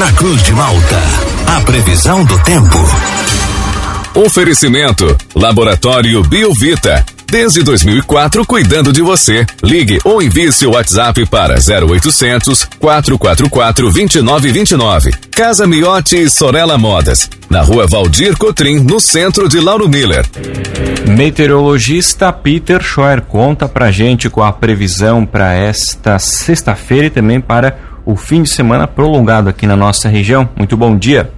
na Cruz de Malta. A previsão do tempo. Oferecimento: Laboratório Biovita. Desde 2004, cuidando de você. Ligue ou envie seu WhatsApp para 0800 444 2929. Casa Miotti e Sorella Modas. Na rua Valdir Cotrim, no centro de Lauro Miller. Meteorologista Peter Schoer conta pra gente com a previsão para esta sexta-feira e também para o fim de semana prolongado aqui na nossa região. Muito bom dia.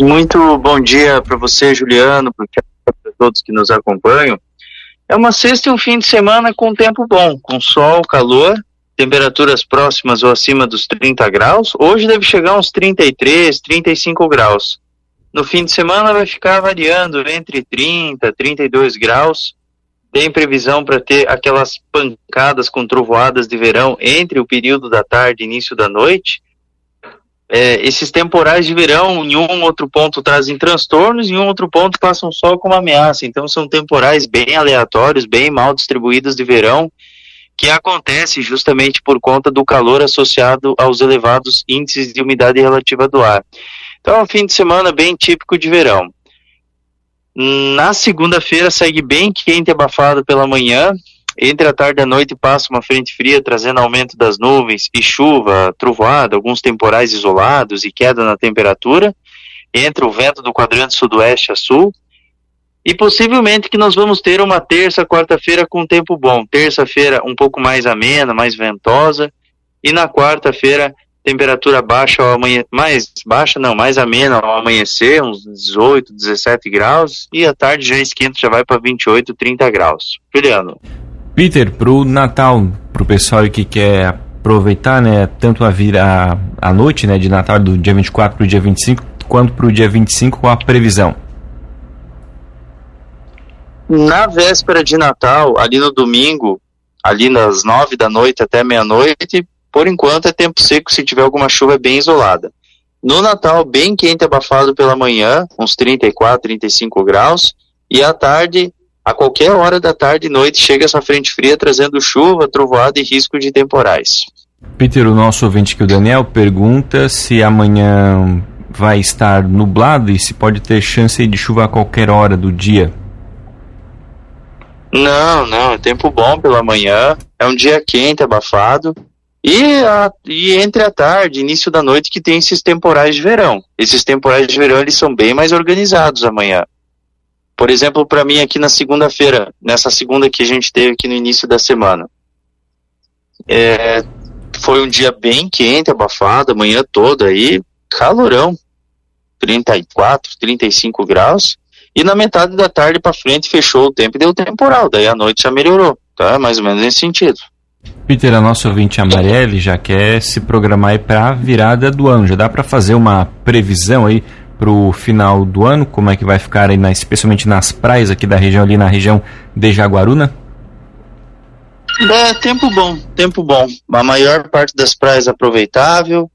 Muito bom dia para você, Juliano, para todos que nos acompanham. É uma sexta e um fim de semana com tempo bom, com sol, calor, temperaturas próximas ou acima dos 30 graus. Hoje deve chegar uns 33, 35 graus. No fim de semana vai ficar variando entre 30 e 32 graus. Tem previsão para ter aquelas pancadas com trovoadas de verão entre o período da tarde e início da noite é, esses temporais de verão, em um outro ponto trazem transtornos, em um outro ponto passam só como ameaça. Então são temporais bem aleatórios, bem mal distribuídos de verão, que acontece justamente por conta do calor associado aos elevados índices de umidade relativa do ar. Então é um fim de semana bem típico de verão. Na segunda-feira segue bem quente e abafado pela manhã, entre a tarde e a noite passa uma frente fria trazendo aumento das nuvens e chuva, trovoada, alguns temporais isolados e queda na temperatura. Entra o vento do quadrante sudoeste a sul. E possivelmente que nós vamos ter uma terça, quarta-feira com tempo bom. Terça-feira um pouco mais amena, mais ventosa. E na quarta-feira temperatura baixa ao amanhã, mais baixa não, mais amena ao amanhecer, uns 18, 17 graus, e à tarde já esquenta, já vai para 28, 30 graus. Juliano. Peter, pro Natal, pro pessoal que quer aproveitar, né, tanto a vira a, a noite, né, de Natal do dia 24 pro dia 25, quanto pro dia 25 com a previsão. Na véspera de Natal, ali no domingo, ali nas nove da noite até meia-noite, por enquanto é tempo seco se tiver alguma chuva bem isolada. No Natal, bem quente abafado pela manhã, uns 34, 35 graus, e à tarde a qualquer hora da tarde e noite chega essa frente fria trazendo chuva, trovoada e risco de temporais. Peter, o nosso ouvinte aqui, o Daniel, pergunta se amanhã vai estar nublado e se pode ter chance de chuva a qualquer hora do dia. Não, não, é tempo bom pela manhã, é um dia quente, abafado, e, a, e entre a tarde, início da noite, que tem esses temporais de verão. Esses temporais de verão, eles são bem mais organizados amanhã. Por exemplo, para mim aqui na segunda-feira, nessa segunda que a gente teve aqui no início da semana, é, foi um dia bem quente, abafado, a manhã toda aí, calorão, 34, 35 graus, e na metade da tarde para frente fechou o tempo e deu temporal, daí a noite já melhorou, tá? Mais ou menos nesse sentido. Peter, a nossa ouvinte Amarelli já quer se programar para a virada do ano. Já dá para fazer uma previsão aí para o final do ano? Como é que vai ficar aí, na, especialmente nas praias aqui da região, ali na região de Jaguaruna? É, tempo bom, tempo bom. A maior parte das praias aproveitável,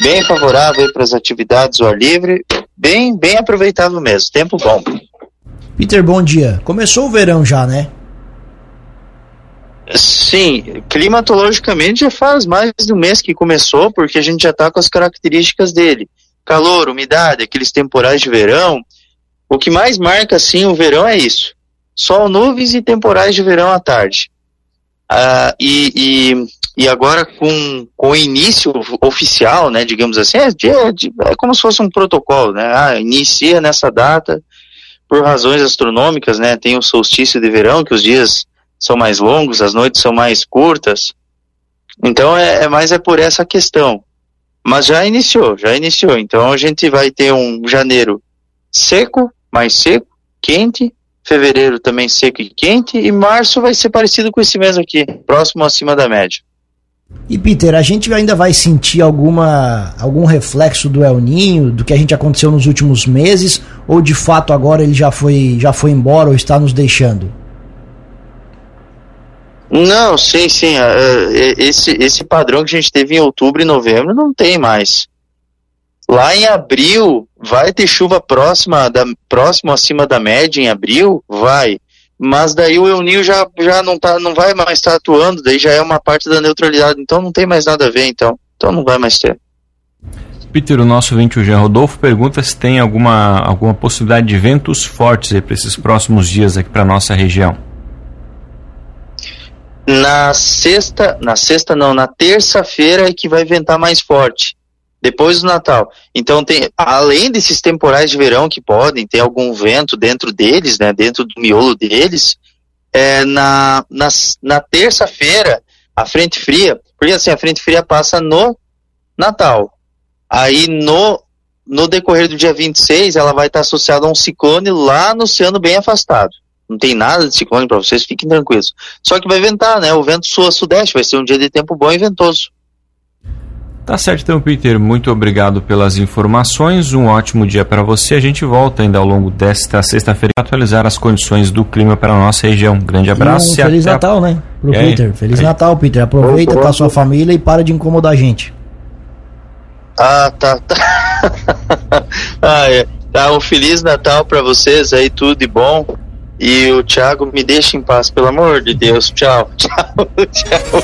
bem favorável para as atividades ao ar livre, bem, bem aproveitável mesmo, tempo bom. Peter, bom dia. Começou o verão já, né? Sim, climatologicamente já faz mais de um mês que começou, porque a gente já está com as características dele calor, umidade, aqueles temporais de verão. O que mais marca, assim, o verão é isso. Sol, nuvens e temporais de verão à tarde. Ah, e, e, e, agora com, com o início oficial, né, digamos assim, é, é, é como se fosse um protocolo, né, ah, inicia nessa data por razões astronômicas, né, tem o solstício de verão, que os dias são mais longos, as noites são mais curtas, então é, é mais é por essa questão. Mas já iniciou, já iniciou. Então a gente vai ter um janeiro seco, mais seco, quente, fevereiro também seco e quente, e março vai ser parecido com esse mês aqui, próximo acima da média. E Peter, a gente ainda vai sentir alguma algum reflexo do El Ninho, do que a gente aconteceu nos últimos meses, ou de fato agora ele já foi já foi embora ou está nos deixando? Não, sim, sim. Uh, esse, esse padrão que a gente teve em outubro e novembro não tem mais. Lá em abril, vai ter chuva próxima, da, próximo acima da média em abril? Vai. Mas daí o Ninho já, já não, tá, não vai mais estar tá atuando, daí já é uma parte da neutralidade, então não tem mais nada a ver, então. Então não vai mais ter. Peter, o nosso ouvinte, o Jean Rodolfo, pergunta se tem alguma, alguma possibilidade de ventos fortes para esses próximos dias aqui para nossa região. Na sexta, na sexta não, na terça-feira é que vai ventar mais forte, depois do Natal. Então tem, além desses temporais de verão que podem ter algum vento dentro deles, né, dentro do miolo deles, é, na, na, na terça-feira a frente fria, porque assim a frente fria passa no Natal. Aí no no decorrer do dia 26 ela vai estar associada a um ciclone lá no oceano bem afastado. Não tem nada de ciclone para vocês, fiquem tranquilos. Só que vai ventar, né? O vento sul-sudeste, vai ser um dia de tempo bom e ventoso. Tá certo então, Peter. Muito obrigado pelas informações. Um ótimo dia para você. A gente volta ainda ao longo desta sexta-feira para atualizar as condições do clima para a nossa região. grande abraço. E um Feliz Natal, a... né? Pro e Peter. Aí? Feliz aí. Natal, Peter. Aproveita com a sua família e para de incomodar a gente. Ah, tá. tá. ah, é. Tá, um Feliz Natal para vocês aí, tudo de bom. E o Thiago me deixa em paz, pelo amor de Deus. Tchau, tchau, tchau.